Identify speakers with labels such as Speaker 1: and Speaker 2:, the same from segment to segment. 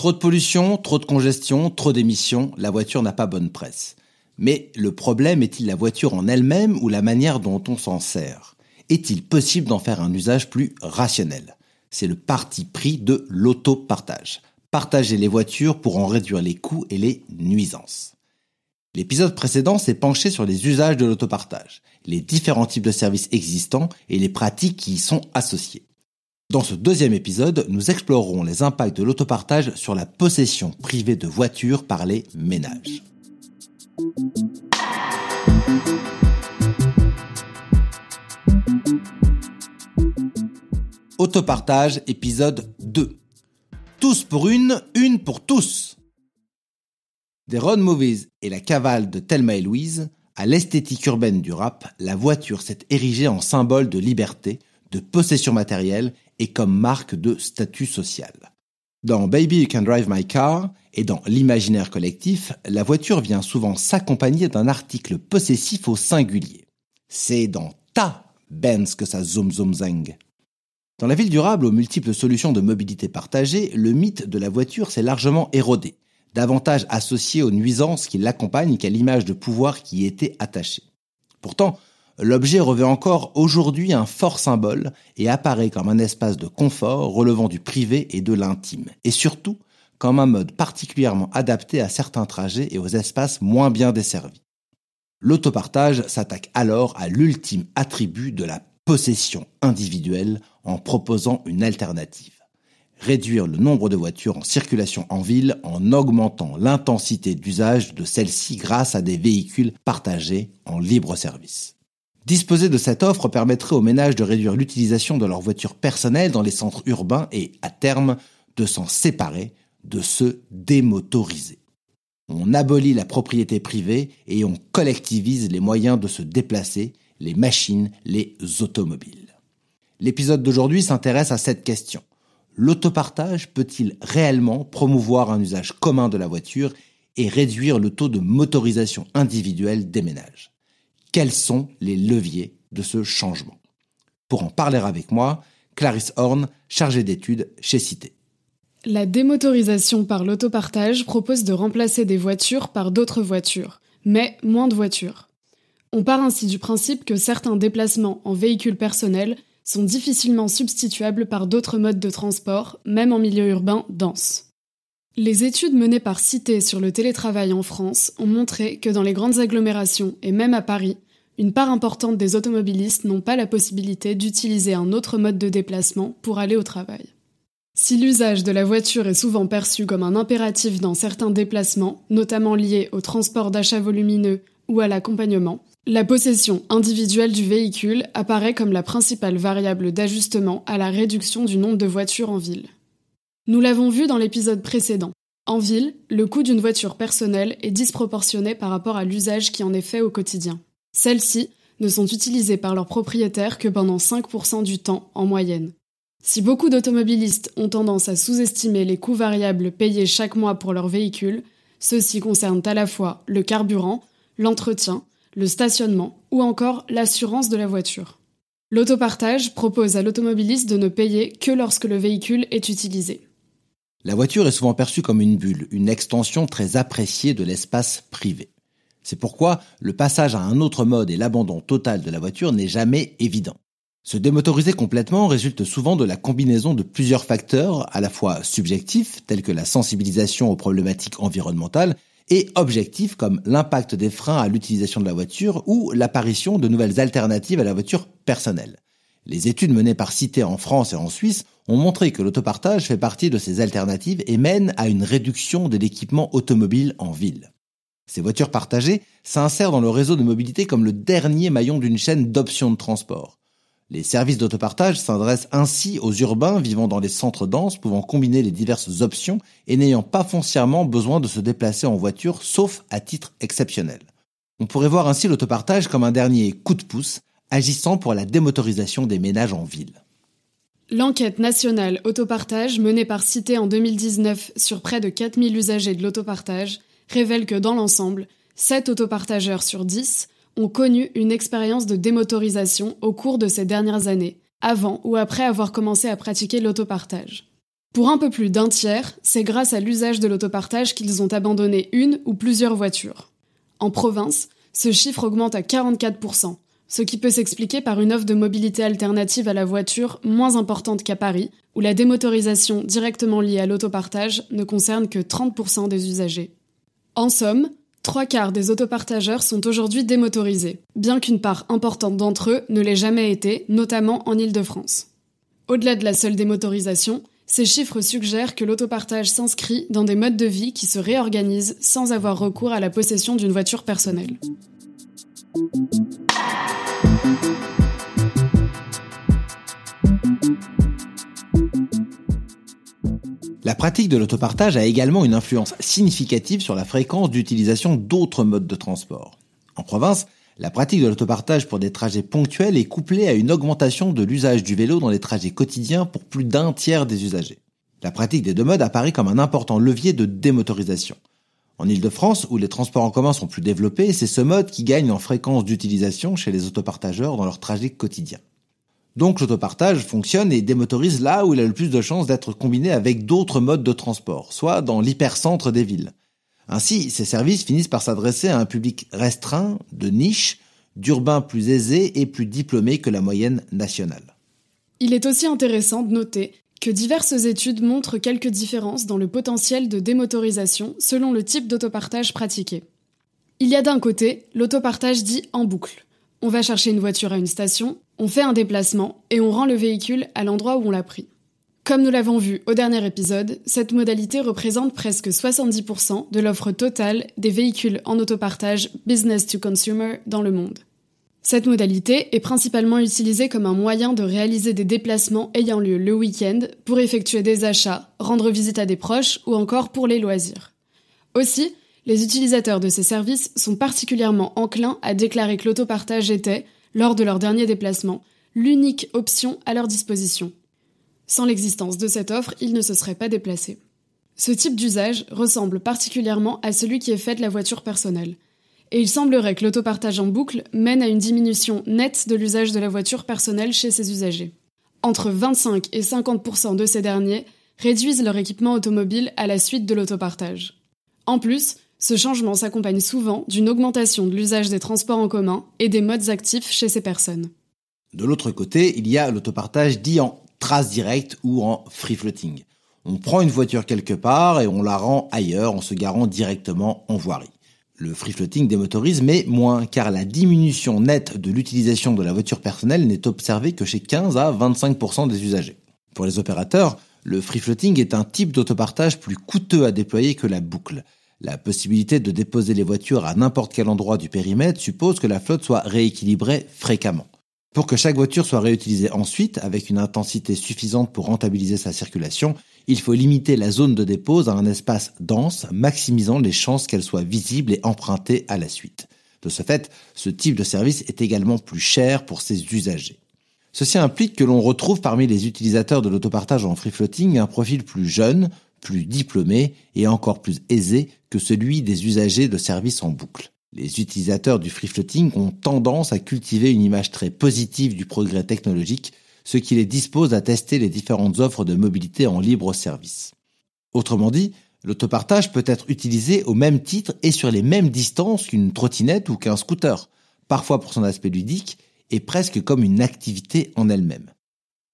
Speaker 1: Trop de pollution, trop de congestion, trop d'émissions, la voiture n'a pas bonne presse. Mais le problème est-il la voiture en elle-même ou la manière dont on s'en sert? Est-il possible d'en faire un usage plus rationnel? C'est le parti pris de l'autopartage. Partager les voitures pour en réduire les coûts et les nuisances. L'épisode précédent s'est penché sur les usages de l'autopartage, les différents types de services existants et les pratiques qui y sont associées. Dans ce deuxième épisode, nous explorerons les impacts de l'autopartage sur la possession privée de voitures par les ménages. Autopartage, épisode 2. Tous pour une, une pour tous. Des road movies et la cavale de Thelma et Louise, à l'esthétique urbaine du rap, la voiture s'est érigée en symbole de liberté, de possession matérielle et comme marque de statut social. Dans Baby You Can Drive My Car et dans l'imaginaire collectif, la voiture vient souvent s'accompagner d'un article possessif au singulier. C'est dans ta Benz que ça zoom zoom zang. Dans la ville durable aux multiples solutions de mobilité partagée, le mythe de la voiture s'est largement érodé, davantage associé aux nuisances qui l'accompagnent qu'à l'image de pouvoir qui y était attachée. Pourtant, l'objet revêt encore aujourd'hui un fort symbole et apparaît comme un espace de confort relevant du privé et de l'intime, et surtout comme un mode particulièrement adapté à certains trajets et aux espaces moins bien desservis. L'autopartage s'attaque alors à l'ultime attribut de la possession individuelle en proposant une alternative. Réduire le nombre de voitures en circulation en ville en augmentant l'intensité d'usage de celles-ci grâce à des véhicules partagés en libre service. Disposer de cette offre permettrait aux ménages de réduire l'utilisation de leurs voitures personnelles dans les centres urbains et, à terme, de s'en séparer, de se démotoriser. On abolit la propriété privée et on collectivise les moyens de se déplacer, les machines, les automobiles. L'épisode d'aujourd'hui s'intéresse à cette question. L'autopartage peut-il réellement promouvoir un usage commun de la voiture et réduire le taux de motorisation individuelle des ménages? Quels sont les leviers de ce changement? Pour en parler avec moi, Clarisse Horn, chargée d'études chez Cité.
Speaker 2: La démotorisation par l'autopartage propose de remplacer des voitures par d'autres voitures, mais moins de voitures. On part ainsi du principe que certains déplacements en véhicule personnel sont difficilement substituables par d'autres modes de transport, même en milieu urbain dense. Les études menées par Cité sur le télétravail en France ont montré que dans les grandes agglomérations et même à Paris, une part importante des automobilistes n'ont pas la possibilité d'utiliser un autre mode de déplacement pour aller au travail. Si l'usage de la voiture est souvent perçu comme un impératif dans certains déplacements, notamment liés au transport d'achats volumineux ou à l'accompagnement, la possession individuelle du véhicule apparaît comme la principale variable d'ajustement à la réduction du nombre de voitures en ville. Nous l'avons vu dans l'épisode précédent. En ville, le coût d'une voiture personnelle est disproportionné par rapport à l'usage qui en est fait au quotidien. Celles-ci ne sont utilisées par leurs propriétaires que pendant 5% du temps en moyenne. Si beaucoup d'automobilistes ont tendance à sous-estimer les coûts variables payés chaque mois pour leur véhicule, ceux-ci concernent à la fois le carburant, l'entretien, le stationnement ou encore l'assurance de la voiture. L'autopartage propose à l'automobiliste de ne payer que lorsque le véhicule est utilisé.
Speaker 1: La voiture est souvent perçue comme une bulle, une extension très appréciée de l'espace privé. C'est pourquoi le passage à un autre mode et l'abandon total de la voiture n'est jamais évident. Se démotoriser complètement résulte souvent de la combinaison de plusieurs facteurs, à la fois subjectifs, tels que la sensibilisation aux problématiques environnementales, et objectifs comme l'impact des freins à l'utilisation de la voiture ou l'apparition de nouvelles alternatives à la voiture personnelle. Les études menées par Cité en France et en Suisse ont montré que l'autopartage fait partie de ces alternatives et mène à une réduction de l'équipement automobile en ville. Ces voitures partagées s'insèrent dans le réseau de mobilité comme le dernier maillon d'une chaîne d'options de transport. Les services d'autopartage s'adressent ainsi aux urbains vivant dans les centres denses, pouvant combiner les diverses options et n'ayant pas foncièrement besoin de se déplacer en voiture, sauf à titre exceptionnel. On pourrait voir ainsi l'autopartage comme un dernier coup de pouce, agissant pour la démotorisation des ménages en ville.
Speaker 2: L'enquête nationale autopartage menée par Cité en 2019 sur près de 4000 usagers de l'autopartage révèle que dans l'ensemble, 7 autopartageurs sur 10 ont connu une expérience de démotorisation au cours de ces dernières années, avant ou après avoir commencé à pratiquer l'autopartage. Pour un peu plus d'un tiers, c'est grâce à l'usage de l'autopartage qu'ils ont abandonné une ou plusieurs voitures. En province, ce chiffre augmente à 44%, ce qui peut s'expliquer par une offre de mobilité alternative à la voiture moins importante qu'à Paris, où la démotorisation directement liée à l'autopartage ne concerne que 30% des usagers. En somme, Trois quarts des autopartageurs sont aujourd'hui démotorisés, bien qu'une part importante d'entre eux ne l'ait jamais été, notamment en Île-de-France. Au-delà de la seule démotorisation, ces chiffres suggèrent que l'autopartage s'inscrit dans des modes de vie qui se réorganisent sans avoir recours à la possession d'une voiture personnelle.
Speaker 1: La pratique de l'autopartage a également une influence significative sur la fréquence d'utilisation d'autres modes de transport. En province, la pratique de l'autopartage pour des trajets ponctuels est couplée à une augmentation de l'usage du vélo dans les trajets quotidiens pour plus d'un tiers des usagers. La pratique des deux modes apparaît comme un important levier de démotorisation. En Ile-de-France, où les transports en commun sont plus développés, c'est ce mode qui gagne en fréquence d'utilisation chez les autopartageurs dans leurs trajets quotidiens. Donc l'autopartage fonctionne et démotorise là où il a le plus de chances d'être combiné avec d'autres modes de transport, soit dans l'hypercentre des villes. Ainsi, ces services finissent par s'adresser à un public restreint, de niche, d'urbains plus aisés et plus diplômés que la moyenne nationale.
Speaker 2: Il est aussi intéressant de noter que diverses études montrent quelques différences dans le potentiel de démotorisation selon le type d'autopartage pratiqué. Il y a d'un côté l'autopartage dit en boucle. On va chercher une voiture à une station, on fait un déplacement et on rend le véhicule à l'endroit où on l'a pris. Comme nous l'avons vu au dernier épisode, cette modalité représente presque 70% de l'offre totale des véhicules en autopartage business to consumer dans le monde. Cette modalité est principalement utilisée comme un moyen de réaliser des déplacements ayant lieu le week-end pour effectuer des achats, rendre visite à des proches ou encore pour les loisirs. Aussi, les utilisateurs de ces services sont particulièrement enclins à déclarer que l'autopartage était, lors de leur dernier déplacement, l'unique option à leur disposition. Sans l'existence de cette offre, ils ne se seraient pas déplacés. Ce type d'usage ressemble particulièrement à celui qui est fait de la voiture personnelle. Et il semblerait que l'autopartage en boucle mène à une diminution nette de l'usage de la voiture personnelle chez ses usagers. Entre 25 et 50% de ces derniers réduisent leur équipement automobile à la suite de l'autopartage. En plus, ce changement s'accompagne souvent d'une augmentation de l'usage des transports en commun et des modes actifs chez ces personnes.
Speaker 1: De l'autre côté, il y a l'autopartage dit en trace directe ou en free floating. On prend une voiture quelque part et on la rend ailleurs en se garant directement en voirie. Le free floating démotorise, mais moins, car la diminution nette de l'utilisation de la voiture personnelle n'est observée que chez 15 à 25% des usagers. Pour les opérateurs, le free floating est un type d'autopartage plus coûteux à déployer que la boucle. La possibilité de déposer les voitures à n'importe quel endroit du périmètre suppose que la flotte soit rééquilibrée fréquemment. Pour que chaque voiture soit réutilisée ensuite avec une intensité suffisante pour rentabiliser sa circulation, il faut limiter la zone de dépose à un espace dense, maximisant les chances qu'elle soit visible et empruntée à la suite. De ce fait, ce type de service est également plus cher pour ses usagers. Ceci implique que l'on retrouve parmi les utilisateurs de l'autopartage en free floating un profil plus jeune, plus diplômé et encore plus aisé que celui des usagers de services en boucle. Les utilisateurs du free floating ont tendance à cultiver une image très positive du progrès technologique, ce qui les dispose à tester les différentes offres de mobilité en libre service. Autrement dit, l'autopartage peut être utilisé au même titre et sur les mêmes distances qu'une trottinette ou qu'un scooter, parfois pour son aspect ludique et presque comme une activité en elle-même.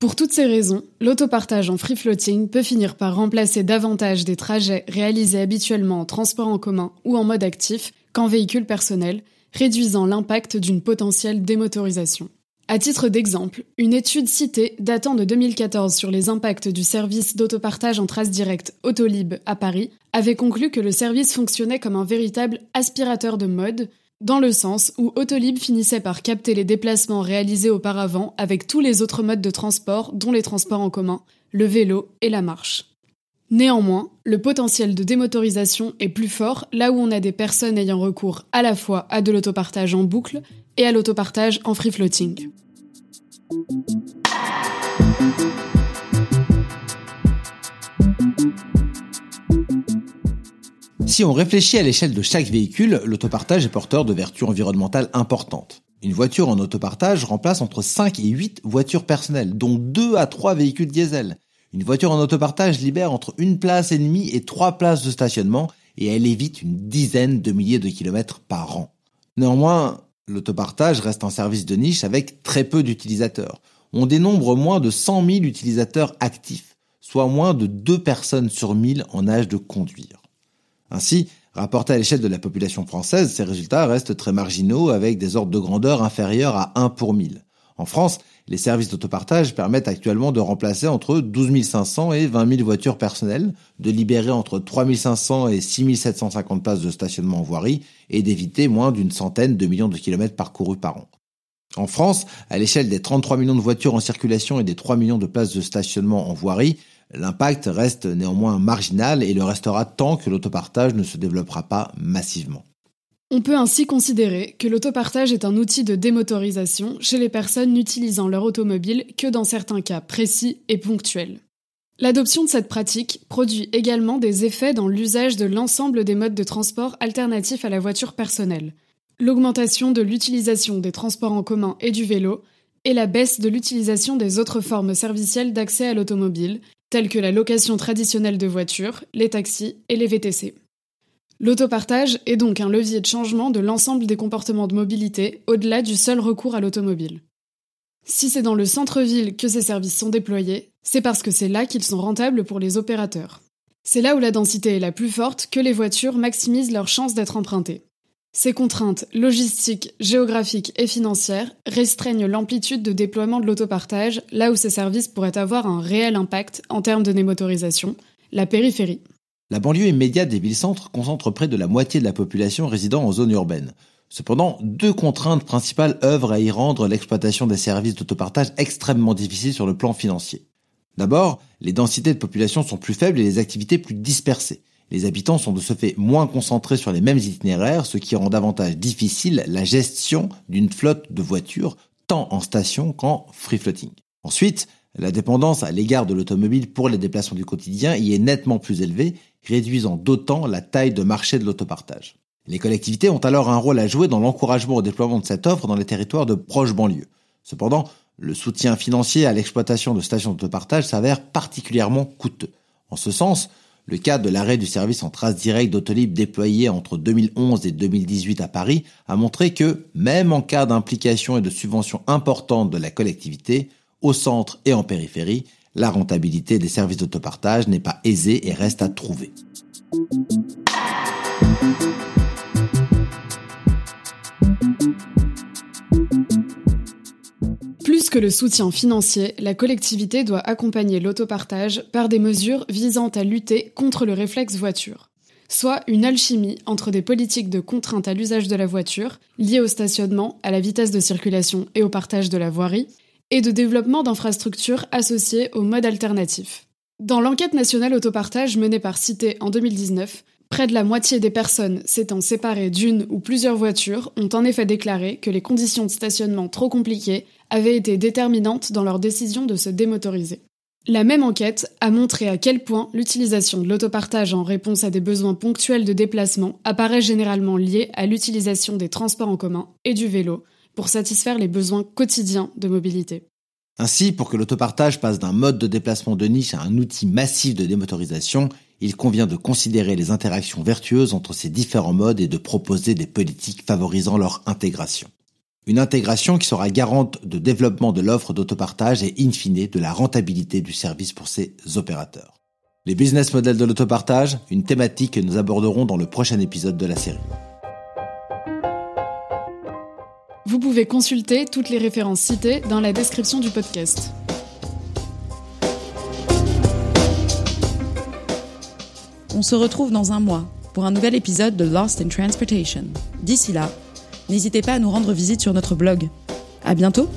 Speaker 2: Pour toutes ces raisons, l'autopartage en free floating peut finir par remplacer davantage des trajets réalisés habituellement en transport en commun ou en mode actif qu'en véhicule personnel, réduisant l'impact d'une potentielle démotorisation. À titre d'exemple, une étude citée datant de 2014 sur les impacts du service d'autopartage en trace directe Autolib à Paris avait conclu que le service fonctionnait comme un véritable aspirateur de mode, dans le sens où Autolib finissait par capter les déplacements réalisés auparavant avec tous les autres modes de transport, dont les transports en commun, le vélo et la marche. Néanmoins, le potentiel de démotorisation est plus fort là où on a des personnes ayant recours à la fois à de l'autopartage en boucle et à l'autopartage en free floating.
Speaker 1: Si on réfléchit à l'échelle de chaque véhicule, l'autopartage est porteur de vertus environnementales importantes. Une voiture en autopartage remplace entre 5 et 8 voitures personnelles, dont 2 à 3 véhicules diesel. Une voiture en autopartage libère entre une place et demie et trois places de stationnement et elle évite une dizaine de milliers de kilomètres par an. Néanmoins, l'autopartage reste un service de niche avec très peu d'utilisateurs. On dénombre moins de 100 000 utilisateurs actifs, soit moins de 2 personnes sur 1000 en âge de conduire. Ainsi, rapporté à l'échelle de la population française, ces résultats restent très marginaux avec des ordres de grandeur inférieurs à 1 pour 1000. En France, les services d'autopartage permettent actuellement de remplacer entre 12 500 et 20 000 voitures personnelles, de libérer entre 3 500 et 6 750 places de stationnement en voirie et d'éviter moins d'une centaine de millions de kilomètres parcourus par an. En France, à l'échelle des 33 millions de voitures en circulation et des 3 millions de places de stationnement en voirie, l'impact reste néanmoins marginal et le restera tant que l'autopartage ne se développera pas massivement.
Speaker 2: On peut ainsi considérer que l'autopartage est un outil de démotorisation chez les personnes n'utilisant leur automobile que dans certains cas précis et ponctuels. L'adoption de cette pratique produit également des effets dans l'usage de l'ensemble des modes de transport alternatifs à la voiture personnelle. L'augmentation de l'utilisation des transports en commun et du vélo, et la baisse de l'utilisation des autres formes servicielles d'accès à l'automobile, telles que la location traditionnelle de voitures, les taxis et les VTC. L'autopartage est donc un levier de changement de l'ensemble des comportements de mobilité au-delà du seul recours à l'automobile. Si c'est dans le centre-ville que ces services sont déployés, c'est parce que c'est là qu'ils sont rentables pour les opérateurs. C'est là où la densité est la plus forte que les voitures maximisent leurs chances d'être empruntées. Ces contraintes logistiques, géographiques et financières restreignent l'amplitude de déploiement de l'autopartage là où ces services pourraient avoir un réel impact en termes de démotorisation, la périphérie.
Speaker 1: La banlieue immédiate des villes-centres concentre près de la moitié de la population résidant en zone urbaine. Cependant, deux contraintes principales œuvrent à y rendre l'exploitation des services d'autopartage extrêmement difficile sur le plan financier. D'abord, les densités de population sont plus faibles et les activités plus dispersées. Les habitants sont de ce fait moins concentrés sur les mêmes itinéraires, ce qui rend davantage difficile la gestion d'une flotte de voitures, tant en station qu'en free floating. Ensuite, la dépendance à l'égard de l'automobile pour les déplacements du quotidien y est nettement plus élevée réduisant d'autant la taille de marché de l'autopartage. Les collectivités ont alors un rôle à jouer dans l'encouragement au déploiement de cette offre dans les territoires de proches banlieues. Cependant, le soutien financier à l'exploitation de stations d'autopartage s'avère particulièrement coûteux. En ce sens, le cas de l'arrêt du service en trace directe d'Autolib déployé entre 2011 et 2018 à Paris a montré que, même en cas d'implication et de subvention importante de la collectivité, au centre et en périphérie, la rentabilité des services d'autopartage n'est pas aisée et reste à trouver.
Speaker 2: Plus que le soutien financier, la collectivité doit accompagner l'autopartage par des mesures visant à lutter contre le réflexe voiture soit une alchimie entre des politiques de contrainte à l'usage de la voiture, liées au stationnement, à la vitesse de circulation et au partage de la voirie, et de développement d'infrastructures associées au mode alternatif. Dans l'enquête nationale autopartage menée par Cité en 2019, près de la moitié des personnes s'étant séparées d'une ou plusieurs voitures ont en effet déclaré que les conditions de stationnement trop compliquées avaient été déterminantes dans leur décision de se démotoriser. La même enquête a montré à quel point l'utilisation de l'autopartage en réponse à des besoins ponctuels de déplacement apparaît généralement liée à l'utilisation des transports en commun et du vélo, pour satisfaire les besoins quotidiens de mobilité.
Speaker 1: Ainsi, pour que l'autopartage passe d'un mode de déplacement de niche à un outil massif de démotorisation, il convient de considérer les interactions vertueuses entre ces différents modes et de proposer des politiques favorisant leur intégration. Une intégration qui sera garante de développement de l'offre d'autopartage et in fine de la rentabilité du service pour ces opérateurs. Les business models de l'autopartage, une thématique que nous aborderons dans le prochain épisode de la série.
Speaker 2: Vous pouvez consulter toutes les références citées dans la description du podcast.
Speaker 3: On se retrouve dans un mois pour un nouvel épisode de Lost in Transportation. D'ici là, n'hésitez pas à nous rendre visite sur notre blog. À bientôt!